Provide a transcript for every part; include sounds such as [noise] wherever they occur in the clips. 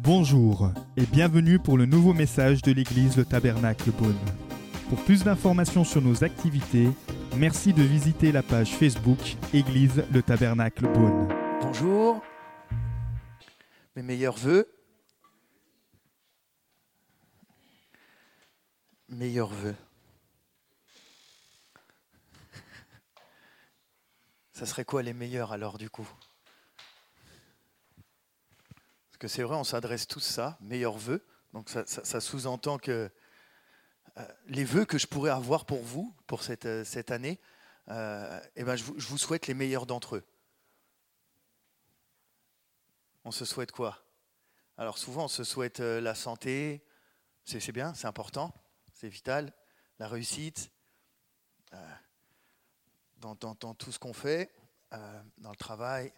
Bonjour et bienvenue pour le nouveau message de l'église Le Tabernacle Beaune. Pour plus d'informations sur nos activités, merci de visiter la page Facebook Église Le Tabernacle Beaune. Bonjour, mes meilleurs voeux. Meilleurs voeux. Ça serait quoi les meilleurs alors du coup Parce c'est vrai, on s'adresse tous ça, meilleurs vœux. Donc ça, ça- sous-entend que euh, les vœux que je pourrais avoir pour vous, pour cette, euh, cette année, euh, eh ben, je, vous, souhaite les meilleurs d'entre eux. On se souhaite quoi? Alors souvent, on se souhaite la santé, c'est bien, c'est important, c'est vital, la réussite, dans, tout ce qu'on fait, dans le travail,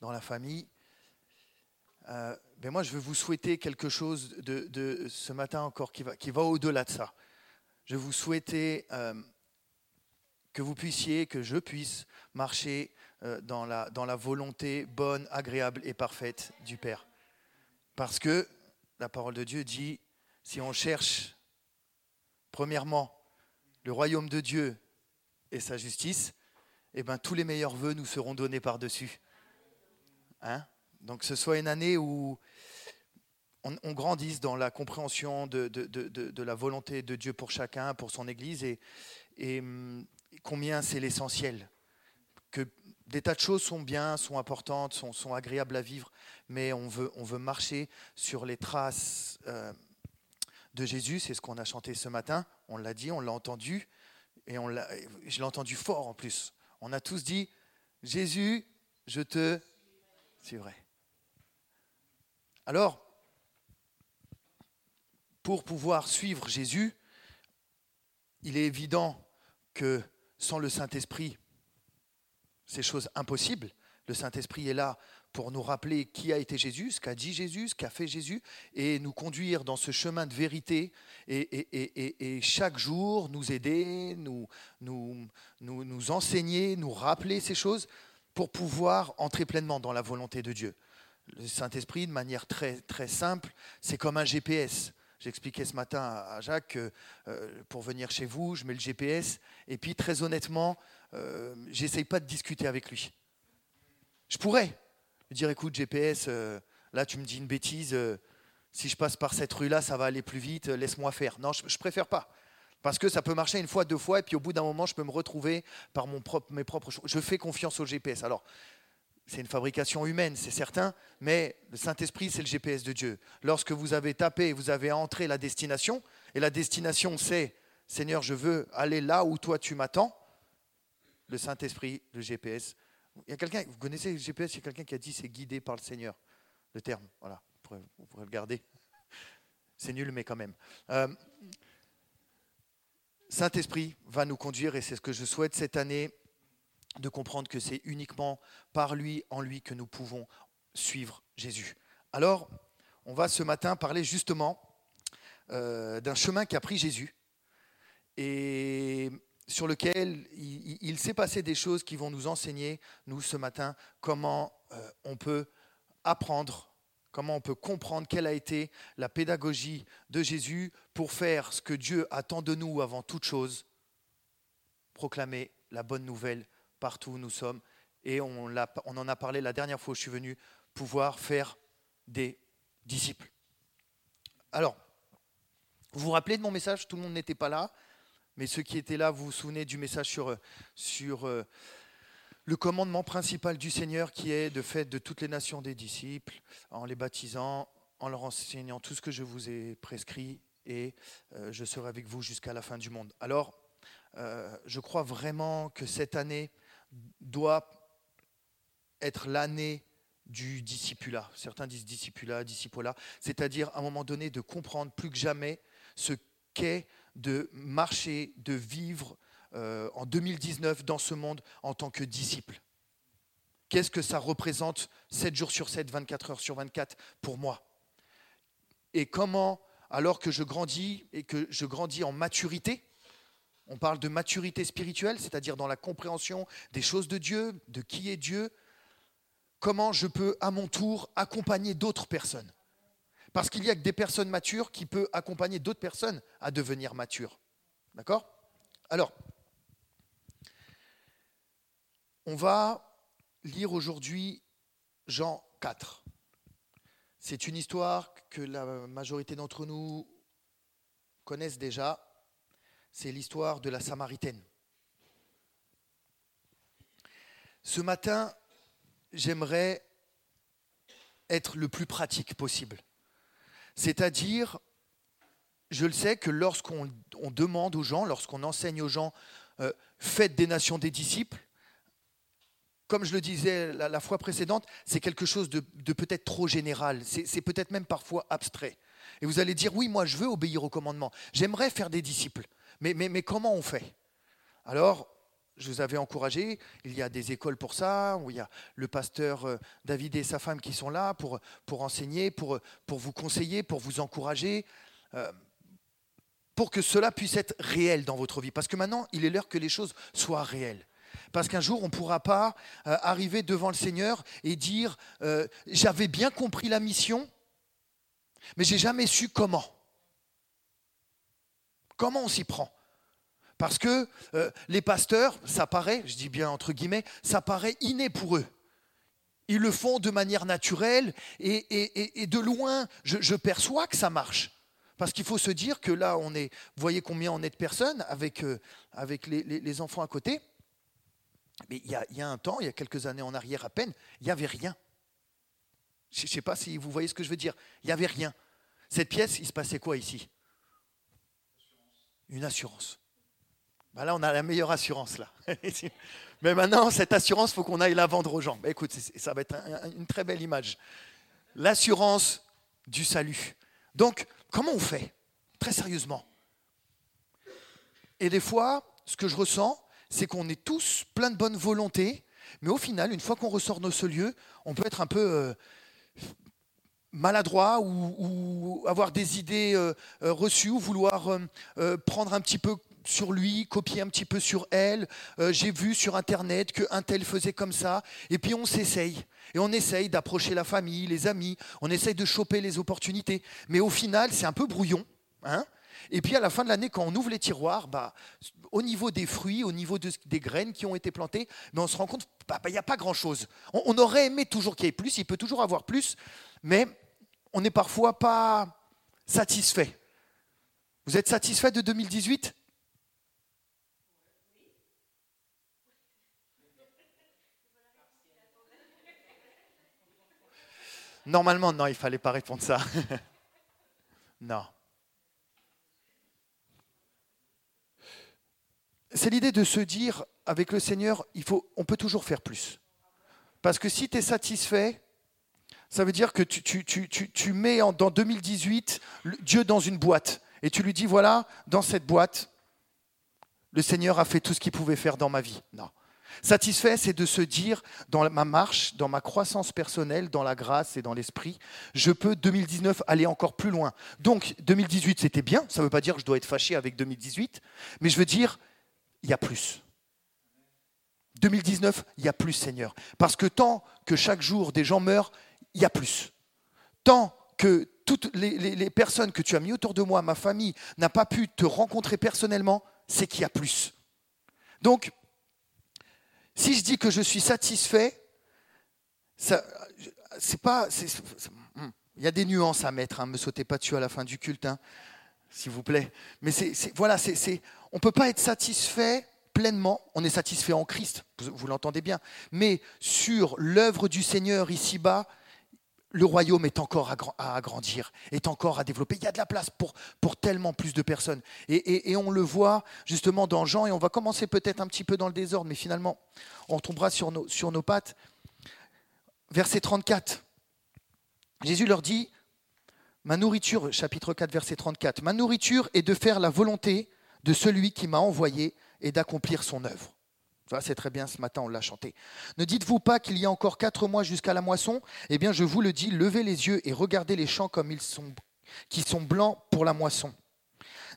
dans la famille. Euh, mais moi, je veux vous souhaiter quelque chose de, ce matin encore qui va, qui va au-delà de ça. Je vous souhaiter euh, que vous puissiez, que je puisse marcher euh, dans, la, dans la volonté bonne, agréable et parfaite du Père. Parce que la parole de Dieu dit, si on cherche, premièrement, le royaume de Dieu et sa justice, eh ben, tous les meilleurs vœux nous seront donnés par-dessus. Hein? Donc ce soit une année où on, grandisse dans la compréhension de, la volonté de Dieu pour chacun, pour son Église, et, hum, combien c'est l'essentiel. Que des tas de choses sont bien, sont importantes, sont, agréables à vivre, mais on veut, on veut marcher sur les traces euh, de Jésus. C'est ce qu'on a chanté ce matin. On l'a dit, on l'a entendu, et on je l'ai entendu fort en plus. On a tous dit Jésus, je te suivrai. Alors, pour pouvoir suivre Jésus, il est évident que sans le Saint-Esprit, c'est chose impossible. Le Saint-Esprit est là pour nous rappeler qui a été Jésus, ce qu'a dit Jésus, ce qu'a fait Jésus, et nous conduire dans ce chemin de vérité, et, chaque jour nous aider, nous enseigner, nous rappeler ces choses pour pouvoir entrer pleinement dans la volonté de Dieu. Le Saint-Esprit, de manière très, très simple, c'est comme un GPS. J'expliquais ce matin à Jacques que euh, pour venir chez vous, je mets le GPS, et puis très honnêtement, euh, j'essaye pas de discuter avec lui. Je pourrais lui dire, écoute, GPS, euh, là tu me dis une bêtise, euh, si je passe par cette rue-là, ça va aller plus vite, laisse-moi faire. Non, je, je préfère pas. Parce que ça peut marcher une fois, deux fois, et puis au bout d'un moment, je peux me retrouver par mon propre, mes propres choses. Je fais confiance au GPS. Alors, c'est une fabrication humaine, c'est certain, mais le Saint-Esprit, c'est le GPS de Dieu. Lorsque vous avez tapé, vous avez entré la destination, et la destination, c'est Seigneur, je veux aller là où toi tu m'attends. Le Saint-Esprit, le GPS. Il y a quelqu'un, vous connaissez le GPS, il y a quelqu'un qui a dit c'est guidé par le Seigneur. Le terme, voilà, vous pourrez, le garder. [laughs] C'est nul, mais quand même. Euh, Saint-Esprit va nous conduire, et c'est ce que je souhaite cette année, de comprendre que c'est uniquement par lui, en lui, que nous pouvons suivre Jésus. Alors, on va ce matin parler justement euh, d'un chemin qu'a pris Jésus et sur lequel il, s'est passé des choses qui vont nous enseigner, nous, ce matin, comment euh, on peut apprendre, comment on peut comprendre quelle a été la pédagogie de Jésus pour faire ce que Dieu attend de nous avant toute chose, proclamer la bonne nouvelle partout où nous sommes. Et on, on en a parlé la dernière fois où je suis venu, pouvoir faire des disciples. Alors, vous vous rappelez de mon message? Tout le monde n'était pas là, mais ceux qui étaient là, vous vous souvenez du message sur, euh, sur euh, le commandement principal du Seigneur qui est de faire de toutes les nations des disciples, en les baptisant, en leur enseignant tout ce que je vous ai prescrit, et euh, je serai avec vous jusqu'à la fin du monde. Alors, je crois vraiment que cette année doit être l'année du discipulat. Certains disent discipulat, discipola, c'est-à-dire à un moment donné de comprendre plus que jamais ce qu'est de marcher, de vivre euh, en 2019 dans ce monde en tant que disciple. Qu'est-ce que ça représente 7 jours sur 7, 24 heures sur 24 pour moi? Et comment, alors que je grandis et que je grandis en maturité, on parle de maturité spirituelle, c'est-à-dire dans la compréhension des choses de Dieu, de qui est Dieu, comment je peux à mon tour accompagner d'autres personnes? Parce qu'il y a que des personnes matures qui peuvent accompagner d'autres personnes à devenir matures. D'accord? Alors, on va lire aujourd'hui Jean 4. C'est une histoire que la majorité d'entre nous connaissent déjà. C'est l'histoire de la Samaritaine. Ce matin, j'aimerais être le plus pratique possible. C'est-à-dire, je le sais que lorsqu'on demande aux gens, lorsqu'on enseigne aux gens, euh, faites des nations des disciples, comme je le disais la, fois précédente, c'est quelque chose de, peut-être trop général, c'est peut-être même parfois abstrait. Et vous allez dire, oui, moi je veux obéir au commandement, j'aimerais faire des disciples, mais, comment on fait? Alors, je vous avais encouragé, il y a des écoles pour ça, où il y a le pasteur euh, David et sa femme qui sont là pour, enseigner, pour, pour vous conseiller, pour vous encourager, euh, pour que cela puisse être réel dans votre vie. Parce que maintenant, il est l'heure que les choses soient réelles. Parce qu'un jour, on ne pourra pas euh, arriver devant le Seigneur et dire, j'avais bien compris la mission, mais j'ai jamais su comment. Comment on s'y prend? Parce que euh, les pasteurs, ça paraît, je dis bien entre guillemets, ça paraît inné pour eux. Ils le font de manière naturelle et, de loin, je, perçois que ça marche. Parce qu'il faut se dire que là, on est, vous voyez combien on est de personnes avec, euh, les, enfants à côté. Mais il y, a, il y, a, un temps, il y a quelques années en arrière à peine, il n'y avait rien. Je ne sais pas si vous voyez ce que je veux dire. Il n'y avait rien. Cette pièce, il se passait quoi ici? Une assurance. Bah là, on a la meilleure assurance là. [laughs] Mais maintenant, cette assurance, il faut qu'on aille la vendre aux gens. Bah, écoute, ça va être une très belle image. L'assurance du salut. Donc, comment on fait? Très sérieusement. Et des fois, ce que je ressens, c'est qu'on est tous plein de bonne volonté, mais au final, une fois qu'on ressort de ce lieu, on peut être un peu euh, maladroit ou, avoir des idées euh, euh, reçues ou vouloir prendre un petit peu sur lui, copier un petit peu sur elle. Euh, j'ai vu sur Internet qu'un tel faisait comme ça. Et puis on s'essaye. Et on essaye d'approcher la famille, les amis. On essaye de choper les opportunités. Mais au final, c'est un peu brouillon. Hein et puis à la fin de l'année, quand on ouvre les tiroirs, bah, au niveau des fruits, au niveau des graines qui ont été plantées, mais on se rend compte qu'il bah, n'y a pas grand-chose. On, on, aurait aimé toujours qu'il y ait plus, il peut toujours avoir plus, mais on n'est parfois pas satisfait. Vous êtes satisfait de 2018 Normalement, non, il ne fallait pas répondre ça. [laughs] non. C'est l'idée de se dire, avec le Seigneur, il faut, on peut toujours faire plus. Parce que si tu es satisfait, ça veut dire que tu, mets en, dans 2018 Dieu dans une boîte et tu lui dis, voilà, dans cette boîte, le Seigneur a fait tout ce qu'il pouvait faire dans ma vie. Non. Satisfait, c'est de se dire, dans ma marche, dans ma croissance personnelle, dans la grâce et dans l'esprit, je peux 2019 aller encore plus loin. Donc 2018, c'était bien, ça ne veut pas dire que je dois être fâché avec 2018, mais je veux dire, il y a plus. 2019, il y a plus, Seigneur. Parce que tant que chaque jour des gens meurent, il y a plus. Tant que toutes les, personnes que tu as mis autour de moi, ma famille, n'a pas pu te rencontrer personnellement, c'est qu'il y a plus. Donc, si je dis que je suis satisfait, c'est pas, hmm, il y a des nuances à mettre. Hein, me sautez pas dessus à la fin du culte, hein, s'il vous plaît. Mais voilà, on peut pas être satisfait pleinement. On est satisfait en Christ, vous l'entendez bien. Mais sur l'œuvre du Seigneur ici-bas, le royaume est encore à agrandir, est encore à développer. Il y a de la place pour, tellement plus de personnes. Et, on le voit justement dans Jean, et on va commencer peut-être un petit peu dans le désordre, mais finalement, on tombera sur nos, sur nos pattes. Verset 34. Jésus leur dit, ma nourriture, chapitre 4, verset 34, ma nourriture est de faire la volonté de celui qui m'a envoyé et d'accomplir son œuvre c'est très bien, ce matin on l'a chanté. Ne dites-vous pas qu'il y a encore quatre mois jusqu'à la moisson? Eh bien, je vous le dis, levez les yeux et regardez les champs comme ils sont, qui sont blancs pour la moisson.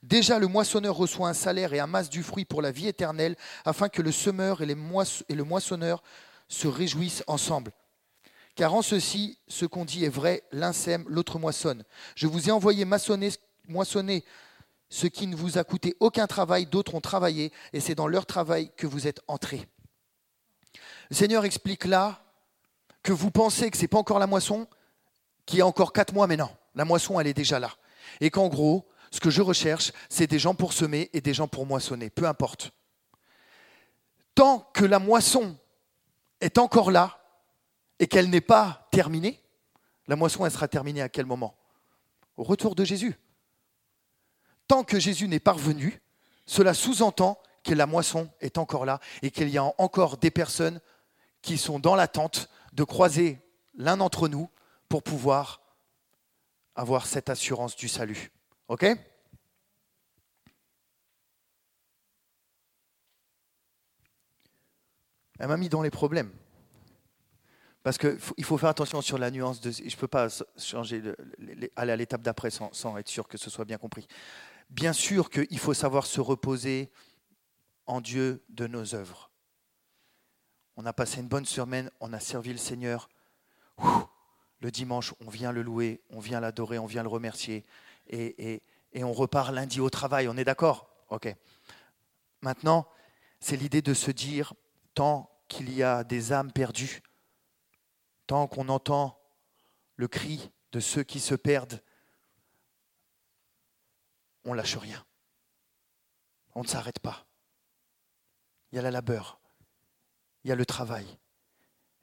Déjà, le moissonneur reçoit un salaire et amasse du fruit pour la vie éternelle, afin que le semeur et, le moissonneur se réjouissent ensemble. Car en ceci, ce qu'on dit est vrai, l'un sème, l'autre moissonne. Je vous ai envoyé moissonner ce qui ne vous a coûté aucun travail, d'autres ont travaillé, et c'est dans leur travail que vous êtes entrés. Le Seigneur explique là que vous pensez que ce n'est pas encore la moisson, qu'il y a encore quatre mois, mais non, la moisson, elle est déjà là. Et qu'en gros, ce que je recherche, c'est des gens pour semer et des gens pour moissonner, peu importe. Tant que la moisson est encore là et qu'elle n'est pas terminée, la moisson, elle sera terminée à quel moment? Au retour de Jésus. Que Jésus n'est pas revenu, cela sous-entend que la moisson est encore là et qu'il y a encore des personnes qui sont dans l'attente de croiser l'un d'entre nous pour pouvoir avoir cette assurance du salut. OK? Elle m'a mis dans les problèmes. Parce qu'il faut faire attention sur la nuance de. Je ne peux pas changer, aller à l'étape d'après sans, être sûr que ce soit bien compris. Bien sûr qu'il faut savoir se reposer en Dieu de nos œuvres. On a passé une bonne semaine, on a servi le Seigneur. le dimanche, on vient le louer, on vient l'adorer, on vient le remercier. Et, et, on repart lundi au travail, on est d'accord? Ok. Maintenant, c'est l'idée de se dire, tant qu'il y a des âmes perdues, tant qu'on entend le cri de ceux qui se perdent, on lâche rien. On ne s'arrête pas. Il y a la labeur, il y a le travail.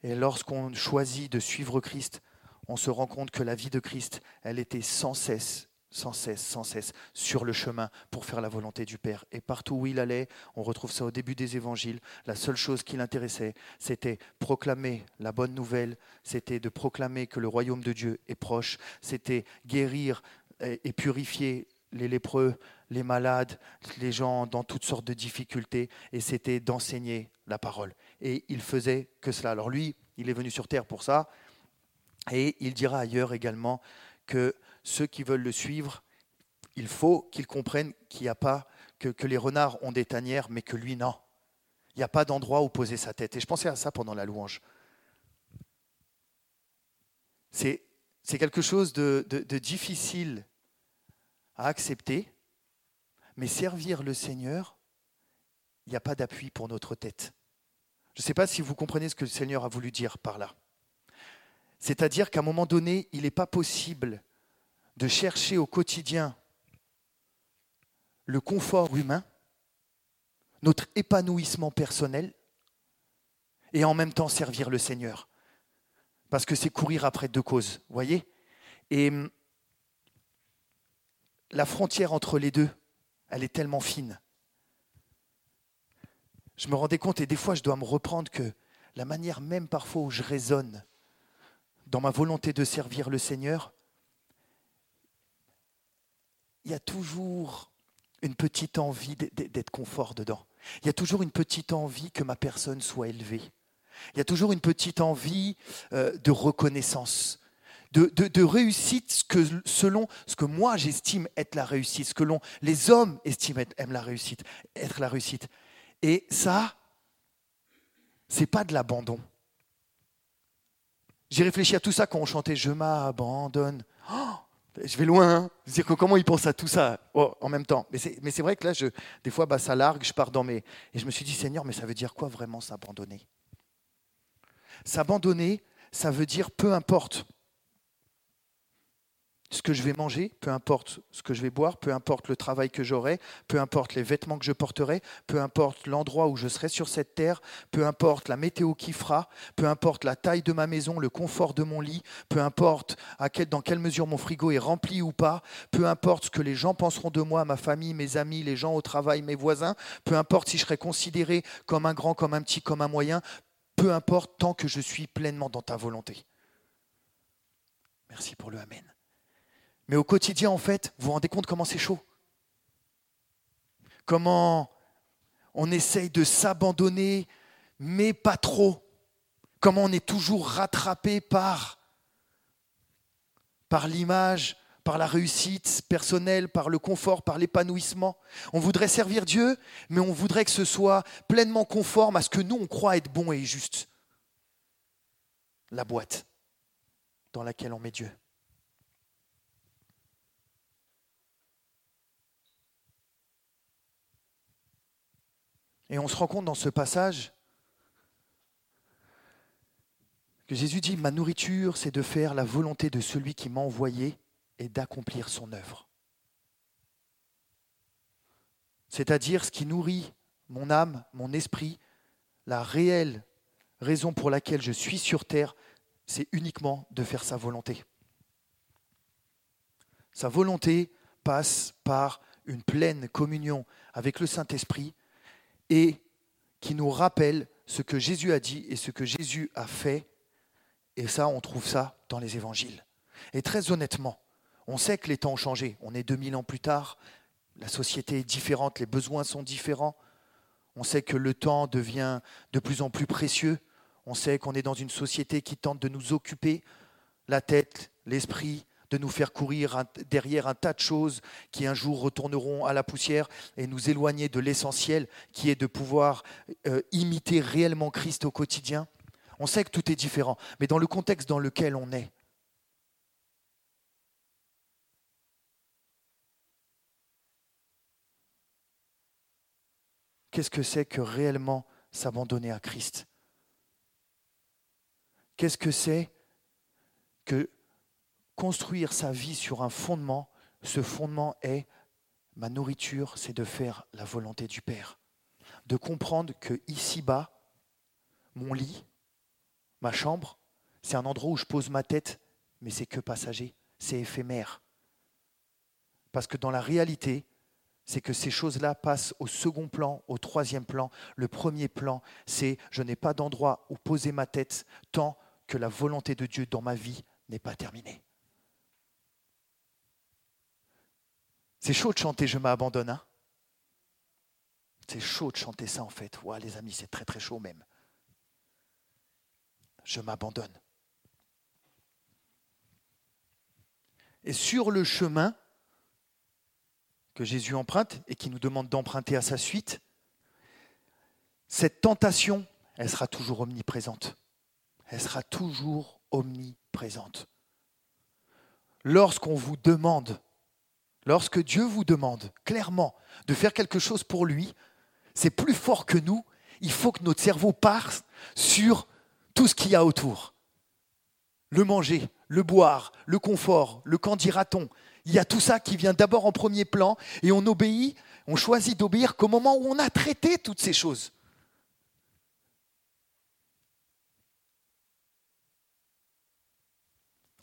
Et lorsqu'on choisit de suivre Christ, on se rend compte que la vie de Christ, elle était sans cesse, sans cesse, sans cesse sur le chemin pour faire la volonté du Père. Et partout où il allait, on retrouve ça au début des évangiles, la seule chose qui l'intéressait, c'était proclamer la bonne nouvelle, c'était de proclamer que le royaume de Dieu est proche, c'était guérir et purifier les lépreux, les malades, les gens dans toutes sortes de difficultés, et c'était d'enseigner la parole. Et il faisait que cela. Alors lui, il est venu sur terre pour ça, et il dira ailleurs également que ceux qui veulent le suivre, il faut qu'ils comprennent qu'il n'y a pas, que, les renards ont des tanières, mais que lui, non. Il n'y a pas d'endroit où poser sa tête. Et je pensais à ça pendant la louange. C'est quelque chose de difficile à accepter, mais servir le Seigneur, il n'y a pas d'appui pour notre tête. Je ne sais pas si vous comprenez ce que le Seigneur a voulu dire par là. C'est-à-dire qu'à un moment donné, il n'est pas possible de chercher au quotidien le confort humain, notre épanouissement personnel, et en même temps servir le Seigneur. Parce que c'est courir après deux causes, voyez? Et hum, la frontière entre les deux, elle est tellement fine. Je me rendais compte, et des fois je dois me reprendre, que la manière même parfois où je raisonne dans ma volonté de servir le Seigneur, il y a toujours une petite envie d'être confort dedans. Il y a toujours une petite envie que ma personne soit élevée. Il y a toujours une petite envie euh, de reconnaissance de, réussite que, selon ce que moi j'estime être la réussite, ce que les hommes estiment être, la réussite, être la réussite. Et ça, c'est pas de l'abandon. J'ai réfléchi à tout ça quand on chantait Je m'abandonne. Oh, je vais loin. Hein dire comment ils pensent à tout ça oh, en même temps. Mais c'est vrai que là, je, des fois, bah, ça largue, je pars dans mes. Et je me suis dit Seigneur, mais ça veut dire quoi vraiment s'abandonner? S'abandonner, ça veut dire peu importe ce que je vais manger, peu importe ce que je vais boire, peu importe le travail que j'aurai, peu importe les vêtements que je porterai, peu importe l'endroit où je serai sur cette terre, peu importe la météo qui fera, peu importe la taille de ma maison, le confort de mon lit, peu importe dans quelle mesure mon frigo est rempli ou pas, peu importe ce que les gens penseront de moi, ma famille, mes amis, les gens au travail, mes voisins, peu importe si je serai considéré comme un grand, comme un petit, comme un moyen, peu importe tant que je suis pleinement dans ta volonté. Merci pour le Amen. Mais au quotidien, en fait, vous vous rendez compte comment c'est chaud? Comment on essaye de s'abandonner, mais pas trop? Comment on est toujours rattrapé par, par l'image, par la réussite personnelle, par le confort, par l'épanouissement? On voudrait servir Dieu, mais on voudrait que ce soit pleinement conforme à ce que nous, on croit être bon et juste. La boîte. dans laquelle on met Dieu. Et on se rend compte dans ce passage que Jésus dit, ma nourriture, c'est de faire la volonté de celui qui m'a envoyé et d'accomplir son œuvre. C'est-à-dire ce qui nourrit mon âme, mon esprit, la réelle raison pour laquelle je suis sur terre, c'est uniquement de faire sa volonté. Sa volonté passe par une pleine communion avec le Saint-Esprit et qui nous rappelle ce que Jésus a dit et ce que Jésus a fait. Et ça, on trouve ça dans les évangiles. Et très honnêtement, on sait que les temps ont changé. On est 2000 ans plus tard, la société est différente, les besoins sont différents. On sait que le temps devient de plus en plus précieux. On sait qu'on est dans une société qui tente de nous occuper la tête, l'esprit, de nous faire courir derrière un tas de choses qui un jour retourneront à la poussière et nous éloigner de l'essentiel qui est de pouvoir euh, imiter réellement Christ au quotidien. On sait que tout est différent, mais dans le contexte dans lequel on est, qu'est-ce que c'est que réellement s'abandonner à Christ? Qu'est-ce que c'est que construire sa vie sur un fondement, ce fondement est ma nourriture, c'est de faire la volonté du Père. De comprendre que ici-bas, mon lit, ma chambre, c'est un endroit où je pose ma tête, mais c'est que passager, c'est éphémère. Parce que dans la réalité, c'est que ces choses-là passent au second plan, au troisième plan. Le premier plan, c'est je n'ai pas d'endroit où poser ma tête tant que la volonté de Dieu dans ma vie n'est pas terminée. C'est chaud de chanter Je m'abandonne. Hein c'est chaud de chanter ça en fait. Ouais, les amis, c'est très très chaud même. Je m'abandonne. Et sur le chemin que Jésus emprunte et qui nous demande d'emprunter à sa suite, cette tentation, elle sera toujours omniprésente. Elle sera toujours omniprésente. Lorsqu'on vous demande Lorsque Dieu vous demande clairement de faire quelque chose pour lui, c'est plus fort que nous. Il faut que notre cerveau parte sur tout ce qu'il y a autour. Le manger, le boire, le confort, le quand dira-t-on. Il y a tout ça qui vient d'abord en premier plan et on obéit, on choisit d'obéir qu'au moment où on a traité toutes ces choses.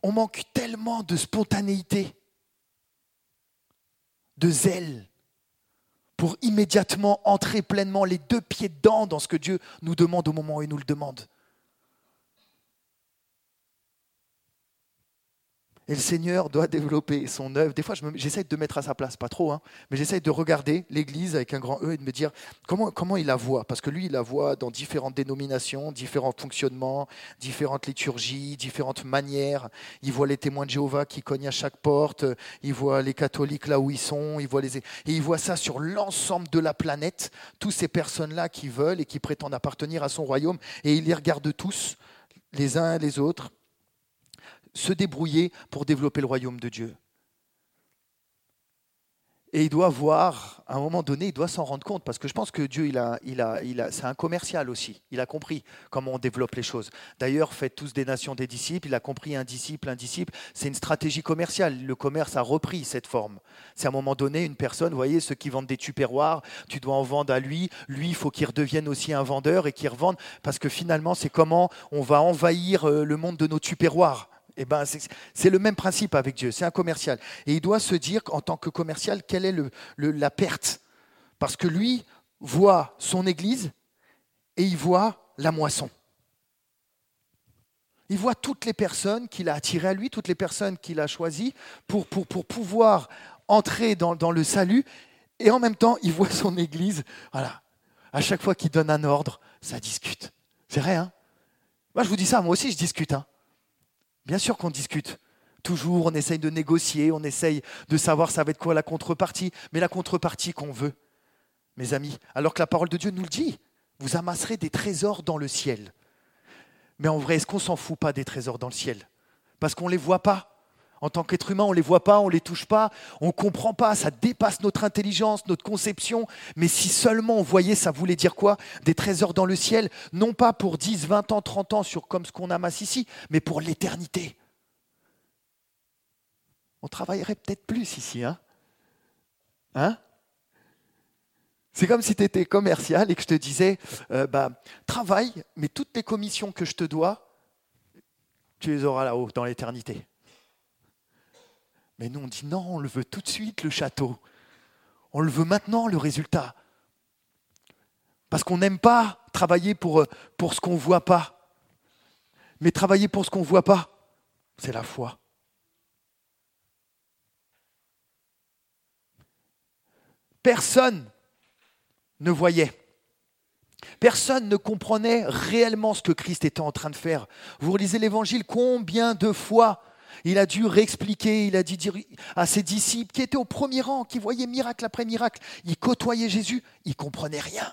On manque tellement de spontanéité de zèle pour immédiatement entrer pleinement les deux pieds dedans dans ce que Dieu nous demande au moment où il nous le demande. Et le Seigneur doit développer son œuvre. Des fois, j'essaie de mettre à sa place, pas trop, hein, mais j'essaie de regarder l'Église avec un grand E et de me dire comment, il la voit? Parce que lui, il la voit dans différentes dénominations, différents fonctionnements, différentes liturgies, différentes manières. Il voit les témoins de Jéhovah qui cognent à chaque porte. Il voit les catholiques là où ils sont. Il voit les... Et il voit ça sur l'ensemble de la planète. Toutes ces personnes-là qui veulent et qui prétendent appartenir à son royaume. Et il les regarde tous, les uns les autres se débrouiller pour développer le royaume de Dieu. Et il doit voir, à un moment donné, il doit s'en rendre compte, parce que je pense que Dieu, il a, il a, il a, c'est un commercial aussi. Il a compris comment on développe les choses. D'ailleurs, faites tous des nations des disciples. Il a compris un disciple, un disciple. C'est une stratégie commerciale. Le commerce a repris cette forme. C'est à un moment donné une personne, vous voyez, ceux qui vendent des tupéroirs, tu dois en vendre à lui. Lui, il faut qu'il redevienne aussi un vendeur et qu'il revende, parce que finalement, c'est comment on va envahir euh, le monde de nos tupéroirs. Eh ben, c'est le même principe avec Dieu, c'est un commercial. Et il doit se dire, en tant que commercial, quelle est la perte. Parce que lui voit son Église et il voit la moisson. Il voit toutes les personnes qu'il a attirées à lui, toutes les personnes qu'il a choisies pour, pour, pour pouvoir entrer dans, dans, le salut. Et en même temps, il voit son Église. Voilà. À chaque fois qu'il donne un ordre, ça discute. C'est vrai, hein? Moi, je vous dis ça, moi aussi, je discute. Hein Bien sûr qu'on discute. Toujours, on essaye de négocier, on essaye de savoir ça va être quoi la contrepartie, mais la contrepartie qu'on veut, mes amis, alors que la parole de Dieu nous le dit, vous amasserez des trésors dans le ciel. Mais en vrai, est-ce qu'on s'en fout pas des trésors dans le ciel? Parce qu'on ne les voit pas. En tant qu'être humain, on ne les voit pas, on ne les touche pas, on ne comprend pas, ça dépasse notre intelligence, notre conception. Mais si seulement on voyait, ça voulait dire quoi? Des trésors dans le ciel, non pas pour 10, 20 ans, 30 ans sur comme ce qu'on amasse ici, mais pour l'éternité. On travaillerait peut-être plus ici, hein? Hein? C'est comme si tu étais commercial et que je te disais, euh, bah, travaille, mais toutes les commissions que je te dois, tu les auras là-haut, dans l'éternité. Mais nous, on dit non, on le veut tout de suite, le château. On le veut maintenant, le résultat. Parce qu'on n'aime pas travailler pour, pour ce qu'on ne voit pas. Mais travailler pour ce qu'on ne voit pas, c'est la foi. Personne ne voyait. Personne ne comprenait réellement ce que Christ était en train de faire. Vous relisez l'Évangile, combien de fois il a dû réexpliquer, il a dit dire à ses disciples qui étaient au premier rang, qui voyaient miracle après miracle, ils côtoyaient Jésus, ils ne comprenaient rien.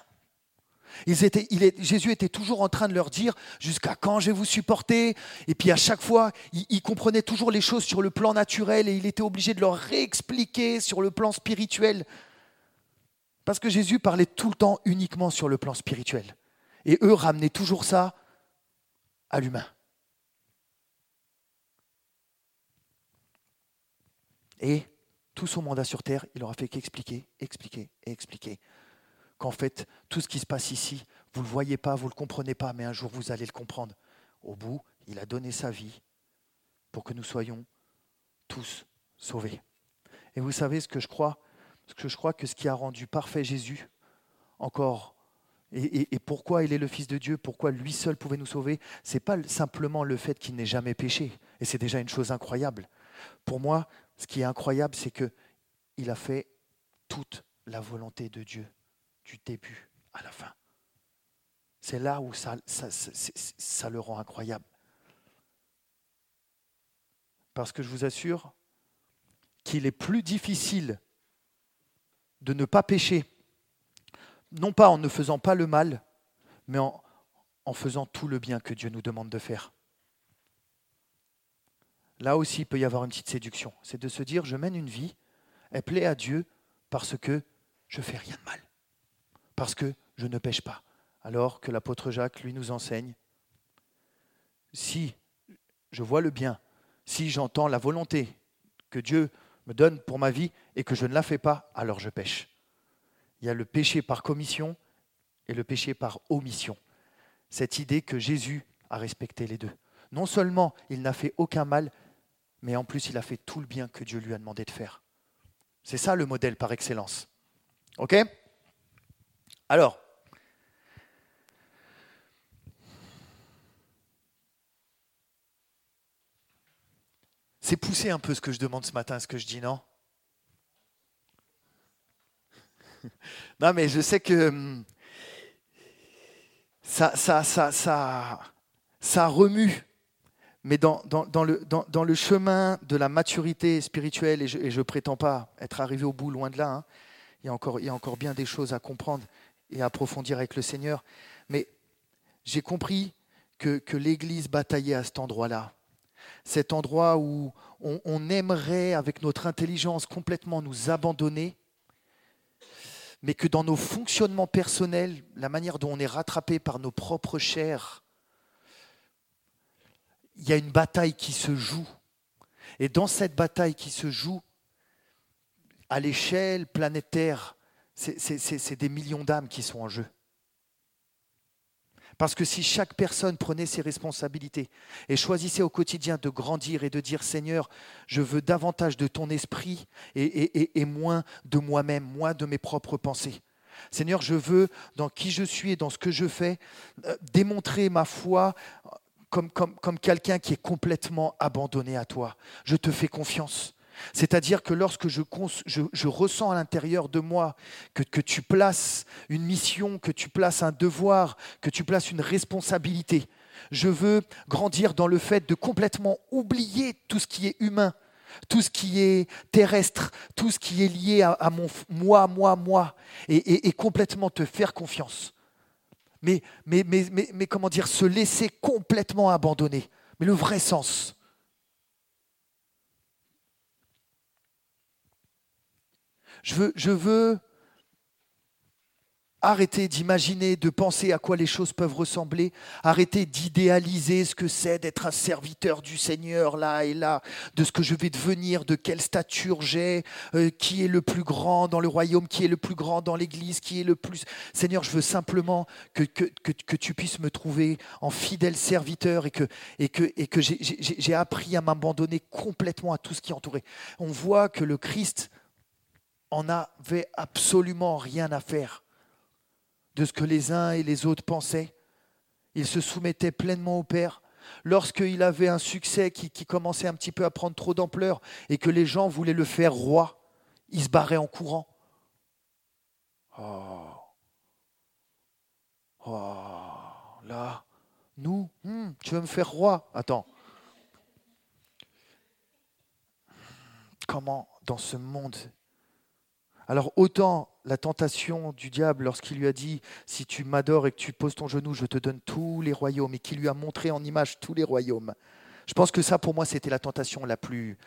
Jésus était toujours en train de leur dire jusqu'à quand je vais vous supporter? Et puis à chaque fois, il, il, comprenait toujours les choses sur le plan naturel et il était obligé de leur réexpliquer sur le plan spirituel. Parce que Jésus parlait tout le temps uniquement sur le plan spirituel. Et eux ramenaient toujours ça à l'humain. Et tout son mandat sur terre, il aura fait qu'expliquer, expliquer et expliquer. Qu'en fait, tout ce qui se passe ici, vous ne le voyez pas, vous ne le comprenez pas, mais un jour vous allez le comprendre. Au bout, il a donné sa vie pour que nous soyons tous sauvés. Et vous savez ce que je crois? Parce que je crois que ce qui a rendu parfait Jésus, encore, et, pourquoi il est le Fils de Dieu, pourquoi lui seul pouvait nous sauver, c'est pas simplement le fait qu'il n'ait jamais péché, et c'est déjà une chose incroyable. Pour moi, ce qui est incroyable, c'est que il a fait toute la volonté de Dieu, du début à la fin. C'est là où ça, le rend incroyable. Parce que je vous assure qu'il est plus difficile de ne pas pécher, non pas en ne faisant pas le mal, mais en faisant tout le bien que Dieu nous demande de faire. Là aussi, il peut y avoir une petite séduction. C'est de se dire, je mène une vie, elle plaît à Dieu parce que je fais rien de mal, parce que je ne pêche pas. Alors que l'apôtre Jacques, lui, nous enseigne, si je vois le bien, si j'entends la volonté que Dieu me donne pour ma vie et que je ne la fais pas, alors je pêche. Il y a le péché par commission et le péché par omission. Cette idée que Jésus a respecté les deux. Non seulement il n'a fait aucun mal, mais en plus il a fait tout le bien que Dieu lui a demandé de faire. C'est ça le modèle par excellence. OK? Alors, C'est pousser un peu ce que je demande ce matin, ce que je dis, non? [laughs] Non, mais je sais que hum, ça, ça, ça, ça, ça remue. Mais dans, dans, le, dans, le, chemin de la maturité spirituelle, et je ne prétends pas être arrivé au bout, loin de là, hein, il, y a encore, il y a encore bien des choses à comprendre et à approfondir avec le Seigneur, mais j'ai compris que, que l'Église bataillait à cet endroit-là. Cet endroit où on, aimerait, avec notre intelligence, complètement nous abandonner, mais que dans nos fonctionnements personnels, la manière dont on est rattrapé par nos propres chairs, il y a une bataille qui se joue. Et dans cette bataille qui se joue, à l'échelle planétaire, c'est des millions d'âmes qui sont en jeu. Parce que si chaque personne prenait ses responsabilités et choisissait au quotidien de grandir et de dire Seigneur, je veux davantage de ton esprit et, moins de moi-même, moins de mes propres pensées. Seigneur, je veux, dans qui je suis et dans ce que je fais, euh, démontrer ma foi comme, quelqu'un qui est complètement abandonné à toi. Je te fais confiance. C'est-à-dire que lorsque je, ressens à l'intérieur de moi que, que, tu places une mission, que tu places un devoir, que tu places une responsabilité, je veux grandir dans le fait de complètement oublier tout ce qui est humain, tout ce qui est terrestre, tout ce qui est lié à, mon moi, moi, moi, et, complètement te faire confiance mais, comment dire, se laisser complètement abandonner. Mais le vrai sens. Je veux, je veux Arrêtez d'imaginer, de penser à quoi les choses peuvent ressembler. Arrêtez d'idéaliser ce que c'est d'être un serviteur du Seigneur là et là, de ce que je vais devenir, de quelle stature j'ai, euh, qui est le plus grand dans le royaume, qui est le plus grand dans l'Église, qui est le plus... Seigneur, je veux simplement que, tu puisses me trouver en fidèle serviteur et que, et que, et que j'ai appris à m'abandonner complètement à tout ce qui entourait. On voit que le Christ en avait absolument rien à faire de ce que les uns et les autres pensaient. Il se soumettait pleinement au Père. Lorsqu'il avait un succès qui, commençait un petit peu à prendre trop d'ampleur et que les gens voulaient le faire roi, il se barrait en courant. Oh. Oh. Là, nous, hmm, tu veux me faire roi? Attends. Comment, dans ce monde? Alors autant la tentation du diable lorsqu'il lui a dit, si tu m'adores et que tu poses ton genou, je te donne tous les royaumes, et qu'il lui a montré en image tous les royaumes. Je pense que ça, pour moi, c'était la tentation la plus,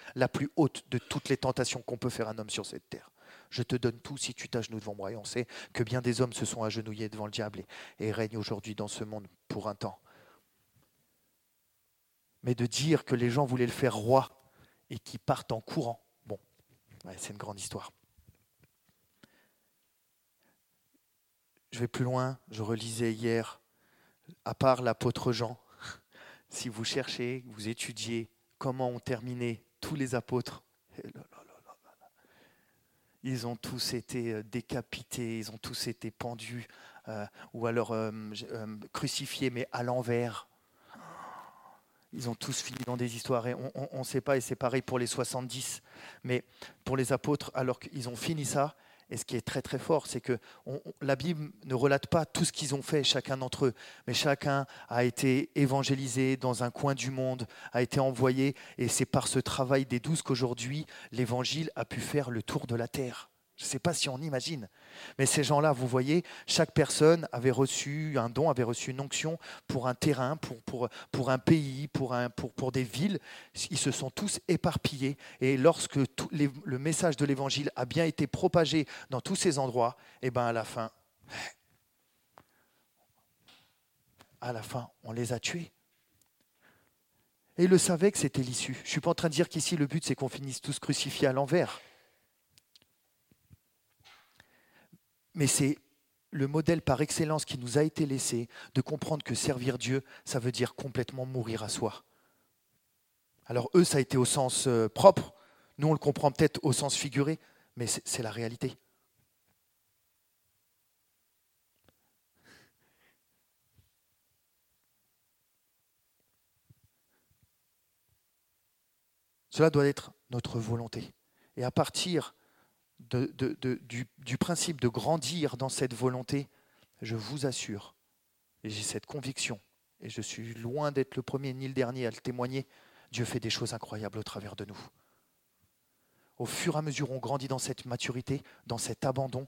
haute de toutes les tentations qu'on peut faire un homme sur cette terre. Je te donne tout si tu t'agenouilles devant moi. Et on sait que bien des hommes se sont agenouillés devant le diable et, et règnent aujourd'hui dans ce monde pour un temps. Mais de dire que les gens voulaient le faire roi et qu'ils partent en courant, bon, c'est une grande histoire. Je vais plus loin, je relisais hier, à part l'apôtre Jean, [laughs] si vous cherchez, vous étudiez comment ont terminé tous les apôtres, ils ont tous été euh, décapités, ils ont tous été pendus, euh, ou alors euh, crucifiés, mais à l'envers. Ils ont tous fini dans des histoires et on ne sait pas, et c'est pareil pour les 70. Mais pour les apôtres, alors qu'ils ont fini ça, et ce qui est très très fort, c'est que la Bible ne relate pas tout ce qu'ils ont fait, chacun d'entre eux, mais chacun a été évangélisé dans un coin du monde, a été envoyé, et c'est par ce travail des douze qu'aujourd'hui l'Évangile a pu faire le tour de la terre. Je ne sais pas si on imagine. Mais ces gens-là, vous voyez, chaque personne avait reçu un don, avait reçu une onction pour un terrain, pour, un pays, pour, des villes. Ils se sont tous éparpillés. Et lorsque le message de l'Évangile a bien été propagé dans tous ces endroits, et eh ben à la fin, à la fin, on les a tués. Et ils le savaient que c'était l'issue. Je ne suis pas en train de dire qu'ici, le but, c'est qu'on finisse tous crucifiés à l'envers. Mais c'est le modèle par excellence qui nous a été laissé de comprendre que servir Dieu, ça veut dire complètement mourir à soi. Alors eux, ça a été au sens euh, propre, nous on le comprend peut-être au sens figuré, mais c'est la réalité. Cela doit être notre volonté. Et à partir du, principe de grandir dans cette volonté, je vous assure, et j'ai cette conviction, et je suis loin d'être le premier ni le dernier à le témoigner, Dieu fait des choses incroyables au travers de nous. Au fur et à mesure on grandit dans cette maturité, dans cet abandon,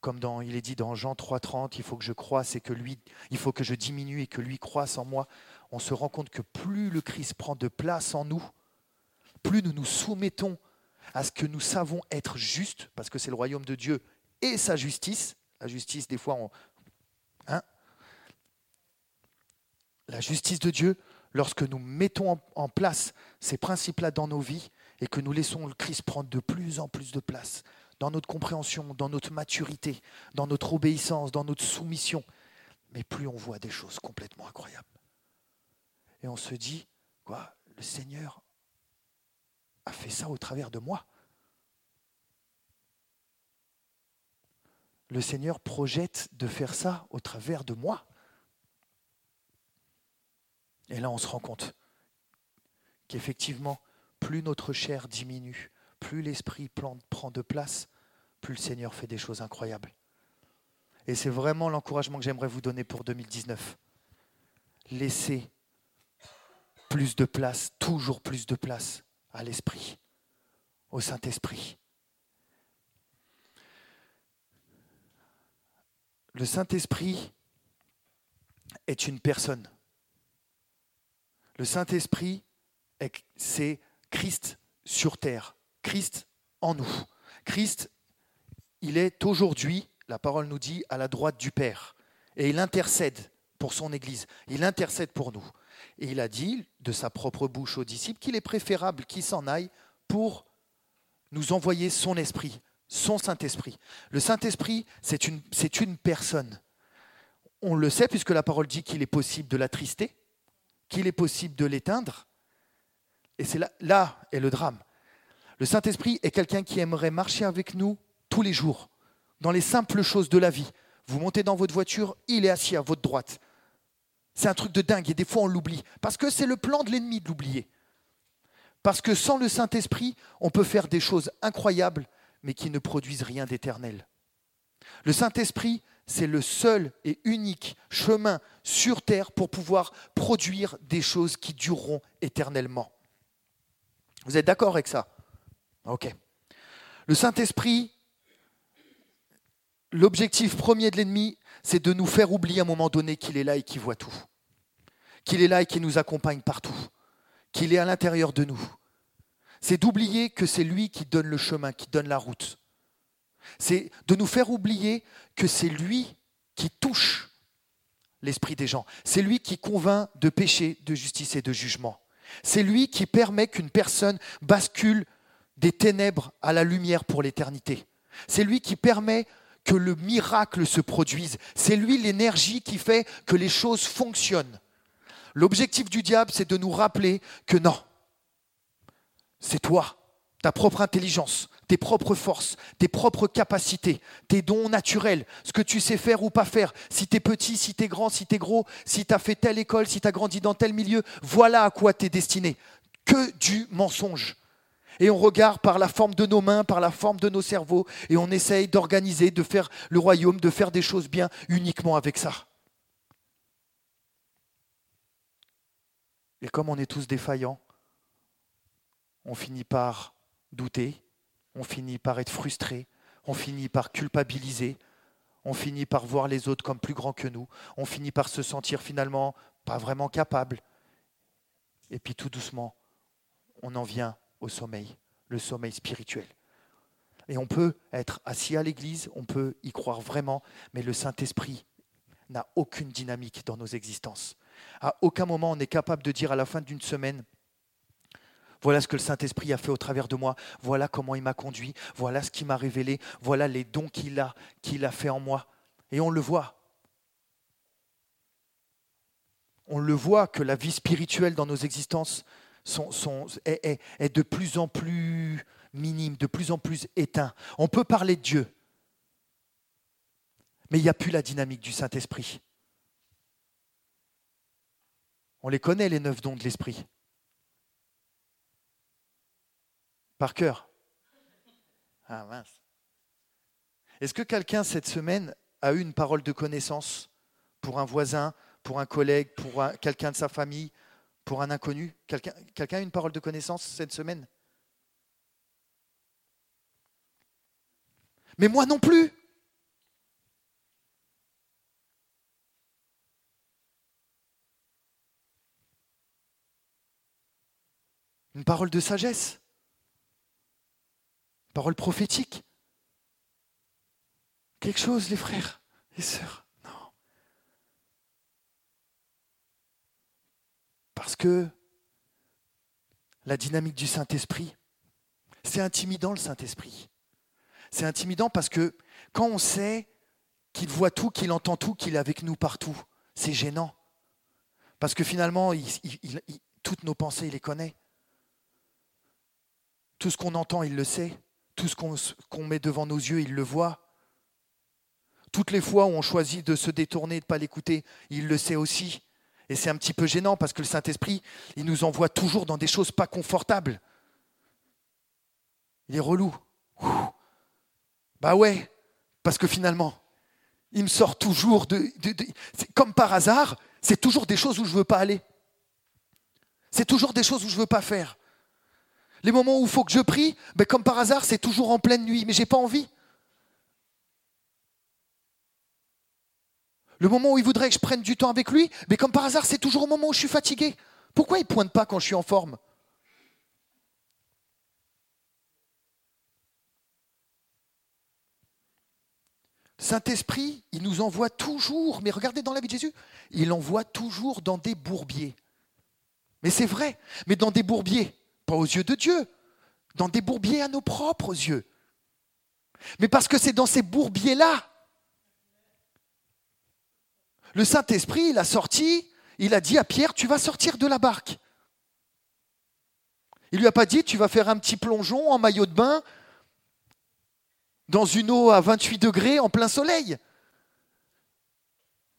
comme il est dit dans Jean 3,30, il faut que je croisse et que lui, il faut que je diminue et que lui croisse en moi, on se rend compte que plus le Christ prend de place en nous, plus nous nous soumettons à ce que nous savons être juste, parce que c'est le royaume de Dieu et sa justice. La justice, des fois, on, hein la justice de Dieu, lorsque nous mettons en, place ces principes-là dans nos vies et que nous laissons le Christ prendre de plus en plus de place dans notre compréhension, dans notre maturité, dans notre obéissance, dans notre soumission, mais plus on voit des choses complètement incroyables. Et on se dit, quoi, le Seigneur a fait ça au travers de moi. Le Seigneur projette de faire ça au travers de moi. Et là, on se rend compte qu'effectivement, plus notre chair diminue, plus l'esprit prend de place, plus le Seigneur fait des choses incroyables. Et c'est vraiment l'encouragement que j'aimerais vous donner pour 2019. Laissez plus de place, toujours plus de place à l'Esprit, au Saint-Esprit. Le Saint-Esprit est une personne. Le Saint-Esprit, c'est Christ sur terre, Christ en nous. Christ, il est aujourd'hui, la parole nous dit, à la droite du Père. Et il intercède pour son Église. Il intercède pour nous. Et il a dit de sa propre bouche aux disciples qu'il est préférable qu'il s'en aille pour nous envoyer son esprit, son Saint-Esprit. Le Saint-Esprit, c'est une, personne. On le sait puisque la parole dit qu'il est possible de l'attrister, qu'il est possible de l'éteindre. Et c'est là, là est le drame. Le Saint-Esprit est quelqu'un qui aimerait marcher avec nous tous les jours, dans les simples choses de la vie. Vous montez dans votre voiture, il est assis à votre droite. C'est un truc de dingue et des fois on l'oublie. Parce que c'est le plan de l'ennemi de l'oublier. Parce que sans le Saint-Esprit, on peut faire des choses incroyables, mais qui ne produisent rien d'éternel. Le Saint-Esprit, c'est le seul et unique chemin sur terre pour pouvoir produire des choses qui dureront éternellement. Vous êtes d'accord avec ça? Ok. Le Saint-Esprit, l'objectif premier de l'ennemi, c'est de nous faire oublier à un moment donné qu'il est là et qu'il voit tout. Qu'il est là et qu'il nous accompagne partout. Qu'il est à l'intérieur de nous. C'est d'oublier que c'est lui qui donne le chemin, qui donne la route. C'est de nous faire oublier que c'est lui qui touche l'esprit des gens. C'est lui qui convainc de péché, de justice et de jugement. C'est lui qui permet qu'une personne bascule des ténèbres à la lumière pour l'éternité. C'est lui qui permet que le miracle se produise. C'est lui l'énergie qui fait que les choses fonctionnent. L'objectif du diable, c'est de nous rappeler que non, c'est toi, ta propre intelligence, tes propres forces, tes propres capacités, tes dons naturels, ce que tu sais faire ou pas faire, si tu es petit, si tu es grand, si tu es gros, si tu as fait telle école, si tu as grandi dans tel milieu, voilà à quoi tu es destiné. Que du mensonge et on regarde par la forme de nos mains, par la forme de nos cerveaux, et on essaye d'organiser, de faire le royaume, de faire des choses bien uniquement avec ça. Et comme on est tous défaillants, on finit par douter, on finit par être frustré, on finit par culpabiliser, on finit par voir les autres comme plus grands que nous, on finit par se sentir finalement pas vraiment capable. Et puis tout doucement, on en vient au sommeil, le sommeil spirituel. Et on peut être assis à l'église, on peut y croire vraiment, mais le Saint-Esprit n'a aucune dynamique dans nos existences. À aucun moment on est capable de dire à la fin d'une semaine, voilà ce que le Saint-Esprit a fait au travers de moi, voilà comment il m'a conduit, voilà ce qu'il m'a révélé, voilà les dons qu'il a, qu'il a fait en moi. Et on le voit. On le voit que la vie spirituelle dans nos existences est, de plus en plus minime, de plus en plus éteint. On peut parler de Dieu, mais il n'y a plus la dynamique du Saint-Esprit. On les connaît, les neuf dons de l'Esprit. Par cœur. Ah mince. Est-ce que quelqu'un cette semaine a eu une parole de connaissance pour un voisin, pour un collègue, pour quelqu'un de sa famille, pour un inconnu? Quelqu'un a une parole de connaissance cette semaine? Mais moi non plus. Une parole de sagesse. Une parole prophétique. Quelque chose, les frères et sœurs. Parce que la dynamique du Saint-Esprit, c'est intimidant le Saint-Esprit. C'est intimidant parce que quand on sait qu'il voit tout, qu'il entend tout, qu'il est avec nous partout, c'est gênant. Parce que finalement, toutes nos pensées, il les connaît. Tout ce qu'on entend, il le sait. Tout ce qu'on met devant nos yeux, il le voit. Toutes les fois où on choisit de se détourner, de ne pas l'écouter, il le sait aussi. Et c'est un petit peu gênant parce que le Saint-Esprit, il nous envoie toujours dans des choses pas confortables. Il est relou. Bah ouais, parce que finalement, il me sort toujours de... comme par hasard, c'est toujours des choses où je ne veux pas aller. C'est toujours des choses où je ne veux pas faire. Les moments où il faut que je prie, ben comme par hasard, c'est toujours en pleine nuit, mais j'ai pas envie. Le moment où il voudrait que je prenne du temps avec lui, mais comme par hasard, c'est toujours au moment où je suis fatigué. Pourquoi il ne pointe pas quand je suis en forme? Saint-Esprit, il nous envoie toujours, mais regardez dans la vie de Jésus, il envoie toujours dans des bourbiers. Mais c'est vrai, mais dans des bourbiers, aux yeux de Dieu, dans des bourbiers à nos propres yeux. Mais parce que c'est dans ces bourbiers-là. Le Saint-Esprit, il a sorti, il a dit à Pierre, tu vas sortir de la barque. Il lui a pas dit, tu vas faire un petit plongeon en maillot de bain dans une eau à 28 degrés en plein soleil.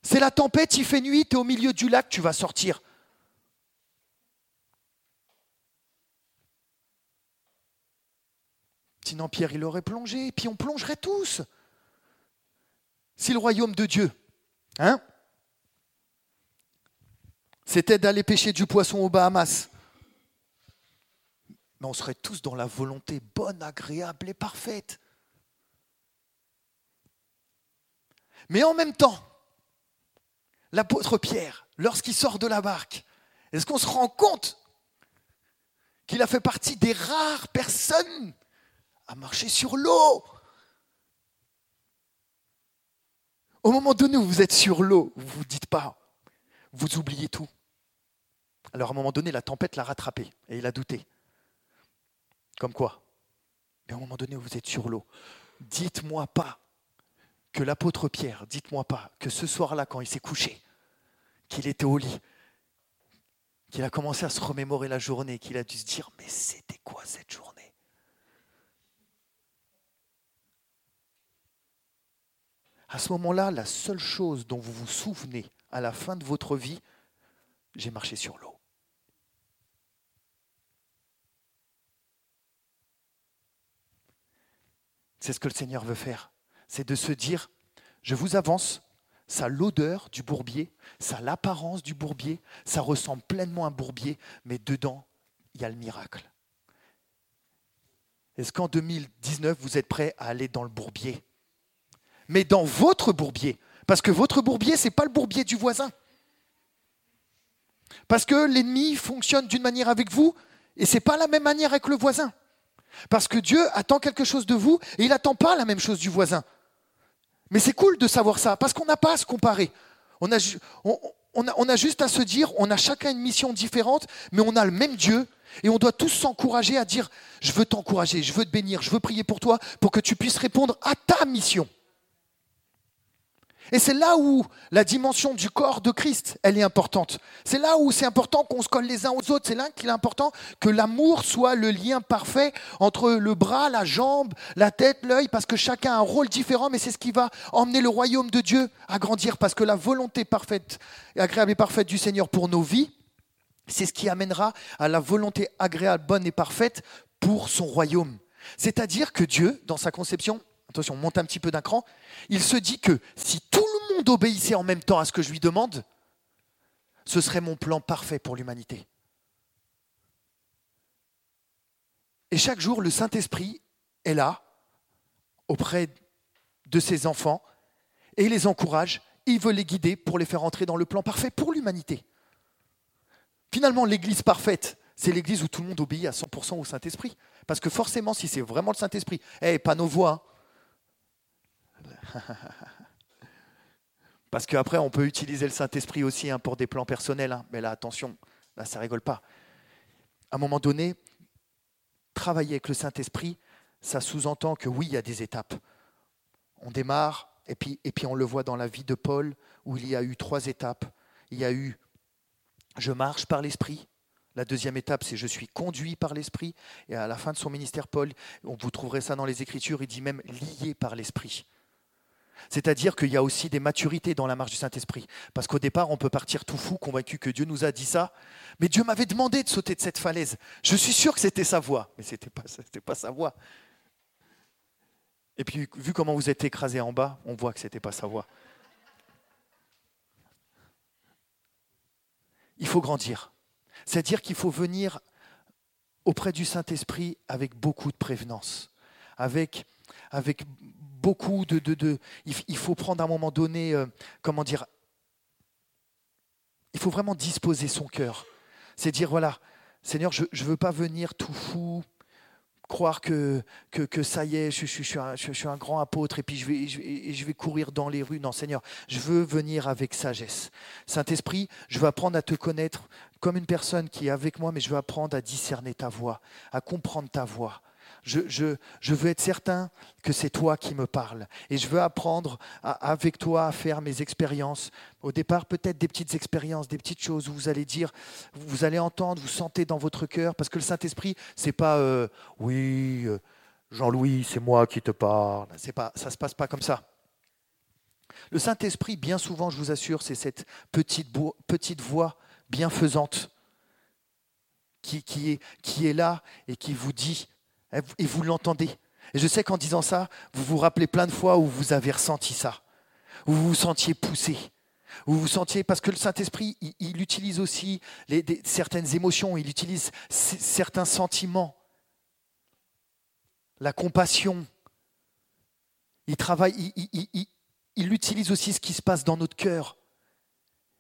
C'est la tempête, il fait nuit, tu es au milieu du lac, tu vas sortir. Sinon, Pierre, il aurait plongé, et puis on plongerait tous. Si le royaume de Dieu, hein, c'était d'aller pêcher du poisson aux Bahamas, mais on serait tous dans la volonté bonne, agréable et parfaite. Mais en même temps, l'apôtre Pierre, lorsqu'il sort de la barque, est-ce qu'on se rend compte qu'il a fait partie des rares personnes à marcher sur l'eau Au moment donné où vous êtes sur l'eau, vous ne vous dites pas, vous oubliez tout. Alors à un moment donné, la tempête l'a rattrapé et il a douté. Comme quoi Mais un moment donné où vous êtes sur l'eau, dites-moi pas que l'apôtre Pierre, dites-moi pas que ce soir-là, quand il s'est couché, qu'il était au lit, qu'il a commencé à se remémorer la journée, qu'il a dû se dire, mais c'était quoi cette journée? À ce moment-là, la seule chose dont vous vous souvenez à la fin de votre vie, j'ai marché sur l'eau. C'est ce que le Seigneur veut faire c'est de se dire, je vous avance, ça a l'odeur du bourbier, ça a l'apparence du bourbier, ça ressemble pleinement à un bourbier, mais dedans, il y a le miracle. Est-ce qu'en 2019, vous êtes prêt à aller dans le bourbier? Mais dans votre bourbier, parce que votre bourbier, ce n'est pas le bourbier du voisin. Parce que l'ennemi fonctionne d'une manière avec vous, et ce n'est pas la même manière avec le voisin. Parce que Dieu attend quelque chose de vous, et il n'attend pas la même chose du voisin. Mais c'est cool de savoir ça, parce qu'on n'a pas à se comparer. On a, on, a, juste à se dire, on a chacun une mission différente, mais on a le même Dieu, et on doit tous s'encourager à dire, je veux t'encourager, je veux te bénir, je veux prier pour toi, pour que tu puisses répondre à ta mission. Et c'est là où la dimension du corps de Christ, elle est importante. C'est là où c'est important qu'on se colle les uns aux autres. C'est là qu'il est important que l'amour soit le lien parfait entre le bras, la jambe, la tête, l'œil, parce que chacun a un rôle différent, mais c'est ce qui va emmener le royaume de Dieu à grandir, parce que la volonté parfaite, agréable et parfaite du Seigneur pour nos vies, c'est ce qui amènera à la volonté agréable, bonne et parfaite pour son royaume. C'est-à-dire que Dieu, dans sa conception, attention, on monte un petit peu d'un cran, il se dit que si tout le monde obéissait en même temps à ce que je lui demande, ce serait mon plan parfait pour l'humanité. Et chaque jour, le Saint-Esprit est là, auprès de ses enfants, et il les encourage, il veut les guider pour les faire entrer dans le plan parfait pour l'humanité. Finalement, l'Église parfaite, c'est l'Église où tout le monde obéit à 100% au Saint-Esprit. Parce que forcément, si c'est vraiment le Saint-Esprit, eh, pas nos voix, hein. [laughs] Parce qu'après, on peut utiliser le Saint-Esprit aussi hein, pour des plans personnels. Hein. Mais là, attention, là, ça rigole pas. À un moment donné, travailler avec le Saint-Esprit, ça sous-entend que oui, il y a des étapes. On démarre, et puis, et puis on le voit dans la vie de Paul, où il y a eu trois étapes. Il y a eu je marche par l'Esprit. La deuxième étape, c'est je suis conduit par l'Esprit. Et à la fin de son ministère, Paul, vous trouverez ça dans les Écritures, il dit même lié par l'Esprit. C'est-à-dire qu'il y a aussi des maturités dans la marche du Saint-Esprit. Parce qu'au départ, on peut partir tout fou, convaincu que Dieu nous a dit ça. Mais Dieu m'avait demandé de sauter de cette falaise. Je suis sûr que c'était sa voix, mais ce n'était pas, sa voix. Et puis, vu comment vous êtes écrasé en bas, on voit que ce n'était pas sa voix. Il faut grandir. C'est-à-dire qu'il faut venir auprès du Saint-Esprit avec beaucoup de prévenance, avec, avec beaucoup de, de, il, faut prendre à un moment donné, euh, comment dire, il faut vraiment disposer son cœur. C'est dire, voilà, Seigneur, je ne veux pas venir tout fou, croire que, que, ça y est, je, suis un, je, suis un, grand apôtre et puis je vais, je vais courir dans les rues. Non, Seigneur, je veux venir avec sagesse. Saint-Esprit, je veux apprendre à te connaître comme une personne qui est avec moi, mais je veux apprendre à discerner ta voix, à comprendre ta voix. Je, veux être certain que c'est toi qui me parles. Et je veux apprendre avec toi à faire mes expériences. Au départ, peut-être des petites expériences, des petites choses où vous allez dire, vous allez entendre, vous sentez dans votre cœur. Parce que le Saint-Esprit, c'est pas euh, oui, euh, Jean-Louis, c'est moi qui te parle. C'est pas, ça ne se passe pas comme ça. Le Saint-Esprit, bien souvent, je vous assure, c'est cette petite, petite voix bienfaisante qui, qui, est, qui est là et qui vous dit et vous l'entendez. Et je sais qu'en disant ça, vous vous rappelez plein de fois où vous avez ressenti ça, où vous vous sentiez poussé, où vous vous sentiez, parce que le Saint-Esprit, il, utilise aussi certaines émotions, il utilise certains sentiments, la compassion. Il travaille, il, utilise aussi ce qui se passe dans notre cœur.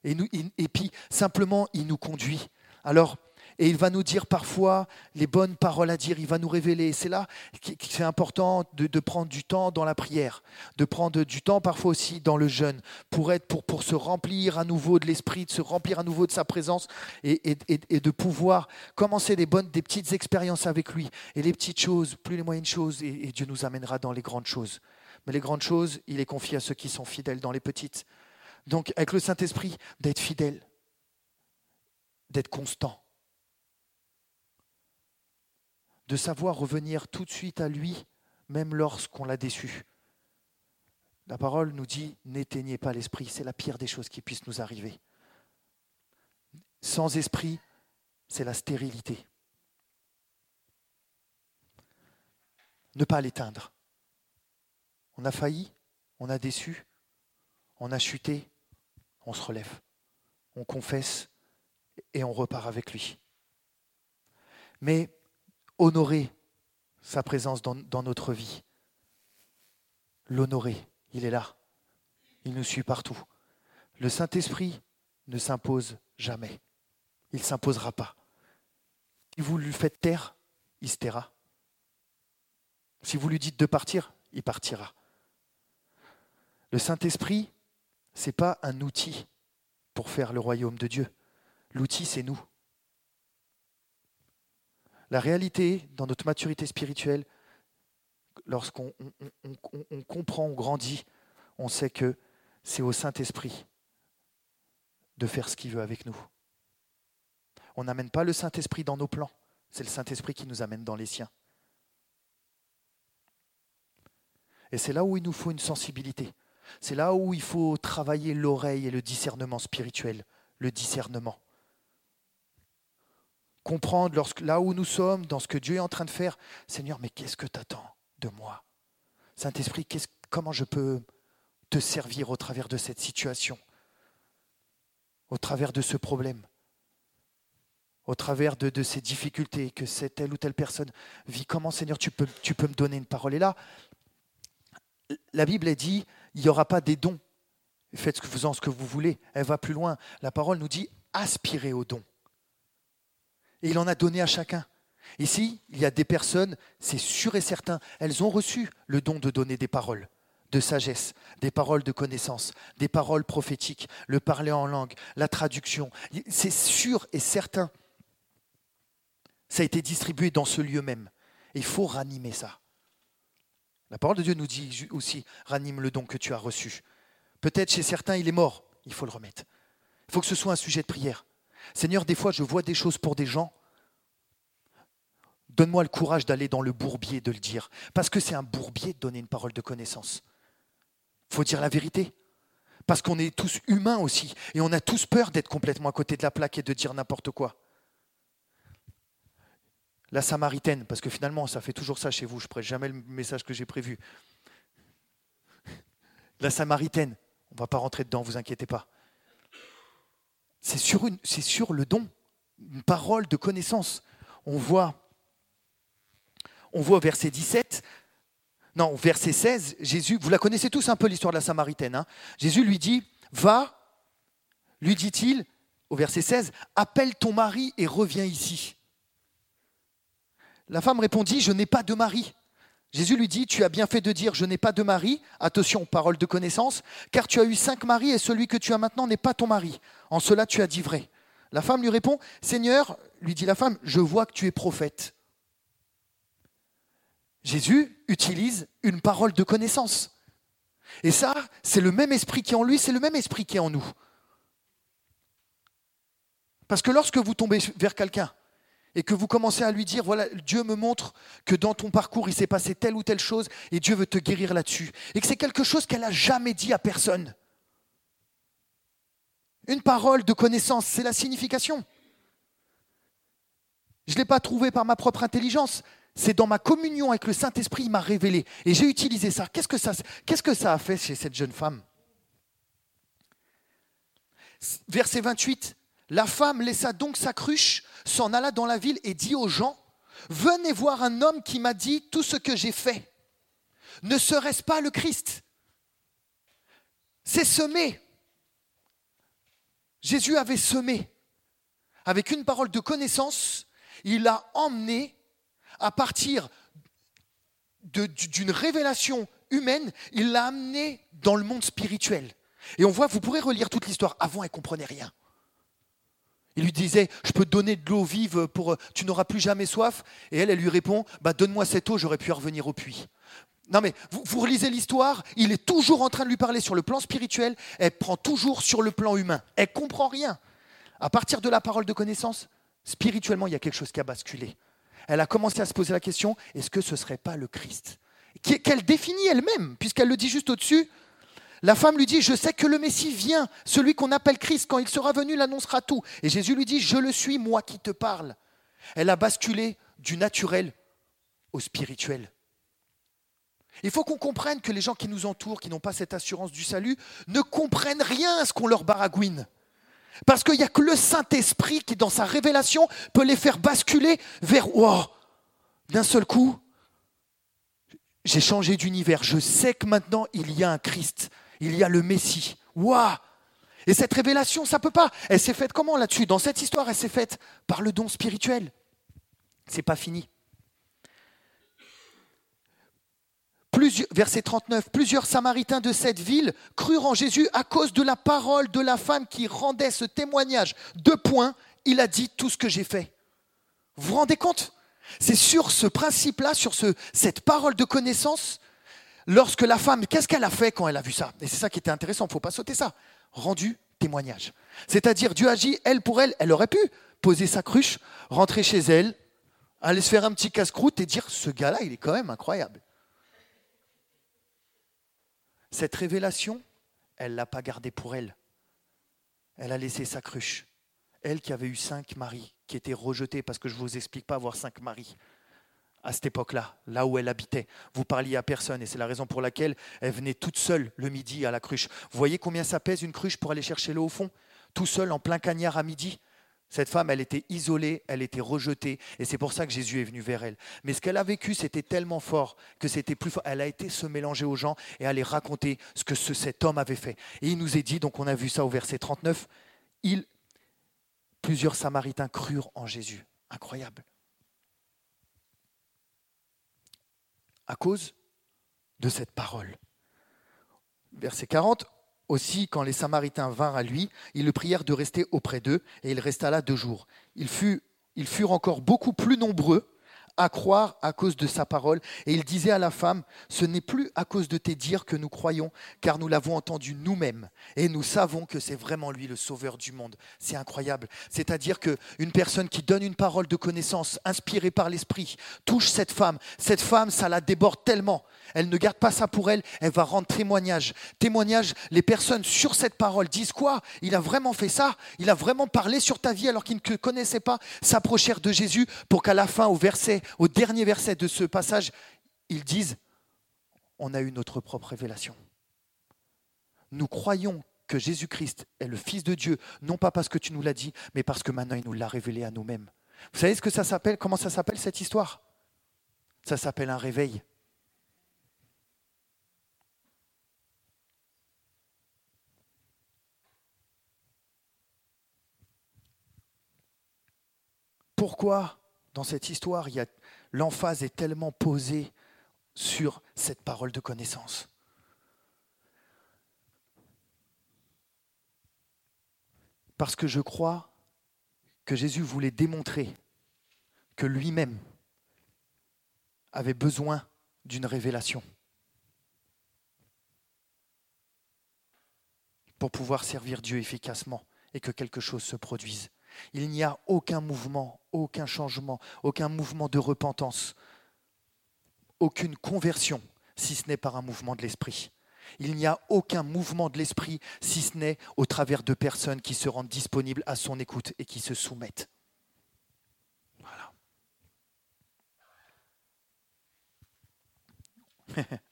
Et, et puis, simplement, il nous conduit. Alors, et il va nous dire parfois les bonnes paroles à dire, il va nous révéler. C'est là que c'est important de, prendre du temps dans la prière, de prendre du temps parfois aussi dans le jeûne, pour, être, pour, pour se remplir à nouveau de l'Esprit, de se remplir à nouveau de sa présence et, et, de pouvoir commencer des bonnes, des petites expériences avec lui. Et les petites choses, plus les moyennes choses, et Dieu nous amènera dans les grandes choses. Mais les grandes choses, il est confié à ceux qui sont fidèles dans les petites. Donc avec le Saint-Esprit, d'être fidèle, d'être constant de savoir revenir tout de suite à lui, même lorsqu'on l'a déçu. La parole nous dit, n'éteignez pas l'esprit, c'est la pire des choses qui puissent nous arriver. Sans esprit, c'est la stérilité. Ne pas l'éteindre. On a failli, on a déçu, on a chuté, on se relève, on confesse et on repart avec lui. Mais honorer sa présence dans, notre vie. L'honorer, il est là. Il nous suit partout. Le Saint-Esprit ne s'impose jamais. Il ne s'imposera pas. Si vous lui faites taire, il se taira. Si vous lui dites de partir, il partira. Le Saint-Esprit, ce n'est pas un outil pour faire le royaume de Dieu. L'outil, c'est nous. La réalité, dans notre maturité spirituelle, lorsqu'on on, comprend, on grandit, on sait que c'est au Saint-Esprit de faire ce qu'il veut avec nous. On n'amène pas le Saint-Esprit dans nos plans, c'est le Saint-Esprit qui nous amène dans les siens. Et c'est là où il nous faut une sensibilité. C'est là où il faut travailler l'oreille et le discernement spirituel, le discernement comprendre lorsque, là où nous sommes, dans ce que Dieu est en train de faire. Seigneur, mais qu'est-ce que tu attends de moi? Saint-Esprit, comment je peux te servir au travers de cette situation, au travers de ce problème, au travers de, ces difficultés que cette telle ou telle personne vit? Comment, Seigneur, tu peux, me donner une parole? Et là, la Bible dit, il n'y aura pas des dons. Faites ce que vous en ce que vous voulez. Elle va plus loin. La parole nous dit aspirez aux dons et il en a donné à chacun. Ici, il y a des personnes, c'est sûr et certain, elles ont reçu le don de donner des paroles de sagesse, des paroles de connaissance, des paroles prophétiques, le parler en langue, la traduction. C'est sûr et certain. Ça a été distribué dans ce lieu même. il faut ranimer ça. La parole de Dieu nous dit aussi, ranime le don que tu as reçu. Peut-être chez certains, il est mort, il faut le remettre. Il faut que ce soit un sujet de prière. Seigneur, des fois, je vois des choses pour des gens. Donne-moi le courage d'aller dans le bourbier de le dire. Parce que c'est un bourbier de donner une parole de connaissance. Il faut dire la vérité. Parce qu'on est tous humains aussi. Et on a tous peur d'être complètement à côté de la plaque et de dire n'importe quoi. La Samaritaine, parce que finalement, ça fait toujours ça chez vous. Je ne prête jamais le message que j'ai prévu. La Samaritaine, on ne va pas rentrer dedans, vous inquiétez pas. C'est sur, sur le don, une parole de connaissance. On voit, on voit au verset 17, non, verset 16, Jésus, vous la connaissez tous un peu l'histoire de la Samaritaine. Hein. Jésus lui dit, va, lui dit-il, au verset 16, appelle ton mari et reviens ici. La femme répondit, je n'ai pas de mari. Jésus lui dit, tu as bien fait de dire, je n'ai pas de mari, attention, parole de connaissance, car tu as eu cinq maris et celui que tu as maintenant n'est pas ton mari. En cela tu as dit vrai. La femme lui répond, Seigneur, lui dit la femme, je vois que tu es prophète. Jésus utilise une parole de connaissance. Et ça, c'est le même esprit qui est en lui, c'est le même esprit qui est en nous. Parce que lorsque vous tombez vers quelqu'un et que vous commencez à lui dire, voilà, Dieu me montre que dans ton parcours, il s'est passé telle ou telle chose et Dieu veut te guérir là-dessus, et que c'est quelque chose qu'elle n'a jamais dit à personne. Une parole de connaissance, c'est la signification. Je ne l'ai pas trouvé par ma propre intelligence, c'est dans ma communion avec le Saint-Esprit, il m'a révélé. Et j'ai utilisé ça. Qu'est-ce que ça, qu'est-ce que ça a fait chez cette jeune femme? Verset 28. La femme laissa donc sa cruche, s'en alla dans la ville et dit aux gens, Venez voir un homme qui m'a dit tout ce que j'ai fait. Ne serait-ce pas le Christ? C'est semé. Jésus avait semé. Avec une parole de connaissance, il a emmené à partir d'une révélation humaine, il l'a amené dans le monde spirituel. Et on voit, vous pourrez relire toute l'histoire. Avant, elle ne comprenait rien. Il lui disait, je peux donner de l'eau vive pour, tu n'auras plus jamais soif. Et elle, elle lui répond, bah, donne-moi cette eau, j'aurais pu revenir au puits. Non mais vous, relisez l'histoire, il est toujours en train de lui parler sur le plan spirituel, elle prend toujours sur le plan humain. Elle comprend rien. À partir de la parole de connaissance, spirituellement, il y a quelque chose qui a basculé elle a commencé à se poser la question, est-ce que ce ne serait pas le Christ? Qu'elle définit elle-même, puisqu'elle le dit juste au-dessus. La femme lui dit, je sais que le Messie vient, celui qu'on appelle Christ, quand il sera venu, il annoncera tout. Et Jésus lui dit, je le suis, moi qui te parle. Elle a basculé du naturel au spirituel. Il faut qu'on comprenne que les gens qui nous entourent, qui n'ont pas cette assurance du salut, ne comprennent rien à ce qu'on leur baragouine. Parce qu'il n'y a que le Saint-Esprit qui, dans sa révélation, peut les faire basculer vers wow, d'un seul coup, j'ai changé d'univers. Je sais que maintenant, il y a un Christ, il y a le Messie. Waouh Et cette révélation, ça ne peut pas. Elle s'est faite comment là-dessus? Dans cette histoire, elle s'est faite par le don spirituel. C'est pas fini. Verset 39, plusieurs Samaritains de cette ville crurent en Jésus à cause de la parole de la femme qui rendait ce témoignage. Deux points, il a dit tout ce que j'ai fait. Vous vous rendez compte? C'est sur ce principe-là, sur ce, cette parole de connaissance, lorsque la femme, qu'est-ce qu'elle a fait quand elle a vu ça? Et c'est ça qui était intéressant, il ne faut pas sauter ça. Rendu témoignage. C'est-à-dire, Dieu agit, elle pour elle, elle aurait pu poser sa cruche, rentrer chez elle, aller se faire un petit casse-croûte et dire, ce gars-là, il est quand même incroyable. Cette révélation, elle ne l'a pas gardée pour elle. Elle a laissé sa cruche. Elle qui avait eu cinq maris, qui étaient rejetés, parce que je ne vous explique pas avoir cinq maris à cette époque-là, là où elle habitait. Vous parliez à personne et c'est la raison pour laquelle elle venait toute seule le midi à la cruche. Vous voyez combien ça pèse une cruche pour aller chercher l'eau au fond? Tout seul en plein cagnard à midi cette femme, elle était isolée, elle était rejetée, et c'est pour ça que Jésus est venu vers elle. Mais ce qu'elle a vécu, c'était tellement fort que c'était plus fort. Elle a été se mélanger aux gens et aller raconter ce que cet homme avait fait. Et il nous est dit, donc on a vu ça au verset 39, il, plusieurs Samaritains crurent en Jésus. Incroyable. À cause de cette parole. Verset 40, aussi, quand les Samaritains vinrent à lui, ils le prièrent de rester auprès d'eux, et il resta là deux jours. Ils, furent encore beaucoup plus nombreux à croire à cause de sa parole. Et il disait à la femme, ce n'est plus à cause de tes dires que nous croyons, car nous l'avons entendu nous-mêmes. Et nous savons que c'est vraiment lui le sauveur du monde. C'est incroyable. C'est-à-dire qu'une personne qui donne une parole de connaissance, inspirée par l'Esprit, touche cette femme. Cette femme, ça la déborde tellement. Elle ne garde pas ça pour elle, elle va rendre témoignage. Témoignage, les personnes sur cette parole disent quoi? Il a vraiment fait ça? Il a vraiment parlé sur ta vie alors qu'il ne te connaissait pas? S'approchèrent de Jésus pour qu'à la fin, au verset au dernier verset de ce passage, ils disent, on a eu notre propre révélation. Nous croyons que Jésus-Christ est le Fils de Dieu, non pas parce que tu nous l'as dit, mais parce que maintenant il nous l'a révélé à nous-mêmes. Vous savez ce que ça s'appelle? Comment ça s'appelle cette histoire? Ça s'appelle un réveil. Pourquoi dans cette histoire, l'emphase est tellement posée sur cette parole de connaissance? Parce que je crois que Jésus voulait démontrer que lui-même avait besoin d'une révélation pour pouvoir servir Dieu efficacement et que quelque chose se produise. Il n'y a aucun mouvement, aucun changement, aucun mouvement de repentance, aucune conversion, si ce n'est par un mouvement de l'esprit. Il n'y a aucun mouvement de l'esprit, si ce n'est au travers de personnes qui se rendent disponibles à son écoute et qui se soumettent. Voilà. [laughs]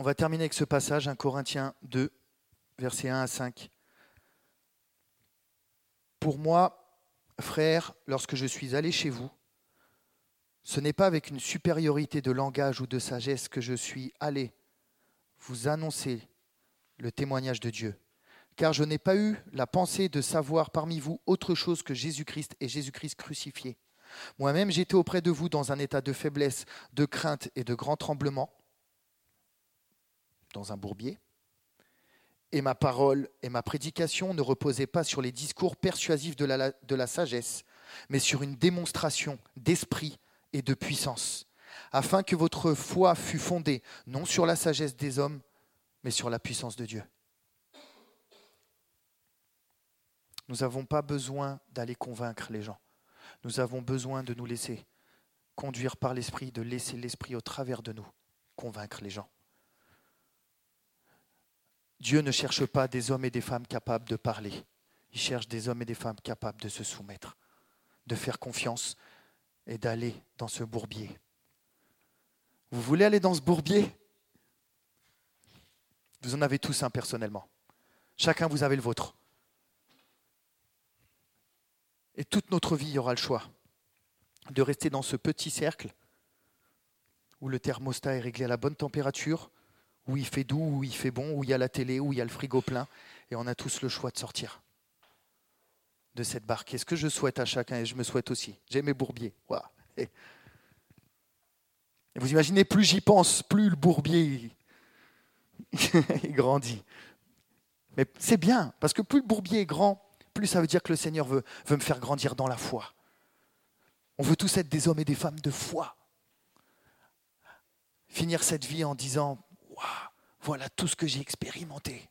On va terminer avec ce passage, 1 Corinthiens 2, versets 1 à 5. Pour moi, frère, lorsque je suis allé chez vous, ce n'est pas avec une supériorité de langage ou de sagesse que je suis allé vous annoncer le témoignage de Dieu, car je n'ai pas eu la pensée de savoir parmi vous autre chose que Jésus-Christ et Jésus-Christ crucifié. Moi-même, j'étais auprès de vous dans un état de faiblesse, de crainte et de grand tremblement dans un bourbier. Et ma parole et ma prédication ne reposaient pas sur les discours persuasifs de la, sagesse, mais sur une démonstration d'esprit et de puissance, afin que votre foi fût fondée non sur la sagesse des hommes, mais sur la puissance de Dieu. Nous n'avons pas besoin d'aller convaincre les gens. Nous avons besoin de nous laisser conduire par l'Esprit, de laisser l'Esprit au travers de nous convaincre les gens. Dieu ne cherche pas des hommes et des femmes capables de parler. Il cherche des hommes et des femmes capables de se soumettre, de faire confiance et d'aller dans ce bourbier. Vous voulez aller dans ce bourbier? Vous en avez tous un personnellement. Chacun, vous avez le vôtre. Et toute notre vie, il y aura le choix de rester dans ce petit cercle où le thermostat est réglé à la bonne température, où il fait doux, où il fait bon, où il y a la télé, où il y a le frigo plein, et on a tous le choix de sortir de cette barque. Et ce que je souhaite à chacun, et je me souhaite aussi, j'ai mes bourbiers. Et vous imaginez, plus j'y pense, plus le bourbier [laughs] grandit. Mais c'est bien, parce que plus le bourbier est grand, plus ça veut dire que le Seigneur veut me faire grandir dans la foi. On veut tous être des hommes et des femmes de foi. Finir cette vie en disant voilà tout ce que j'ai expérimenté.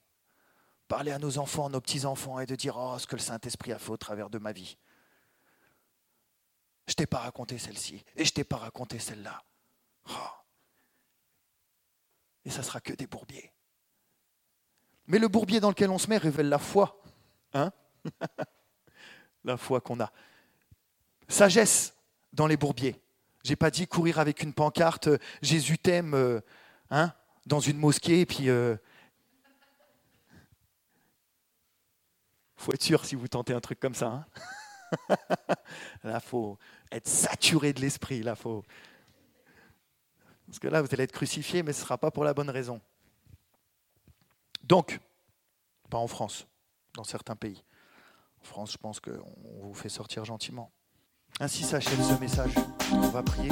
Parler à nos enfants, nos petits-enfants et de dire Oh, ce que le Saint-Esprit a fait au travers de ma vie. Je t'ai pas raconté celle-ci et je t'ai pas raconté celle-là. Oh. Et ça sera que des bourbiers. Mais le bourbier dans lequel on se met révèle la foi. Hein [laughs] la foi qu'on a. Sagesse dans les bourbiers. J'ai pas dit courir avec une pancarte Jésus t'aime. Euh, hein dans une mosquée, et puis euh, faut être sûr si vous tentez un truc comme ça. Hein [laughs] là, faut être saturé de l'esprit. Là, faut parce que là, vous allez être crucifié, mais ce ne sera pas pour la bonne raison. Donc, pas en France, dans certains pays. En France, je pense qu'on vous fait sortir gentiment. Ainsi s'achève ce message. On va prier.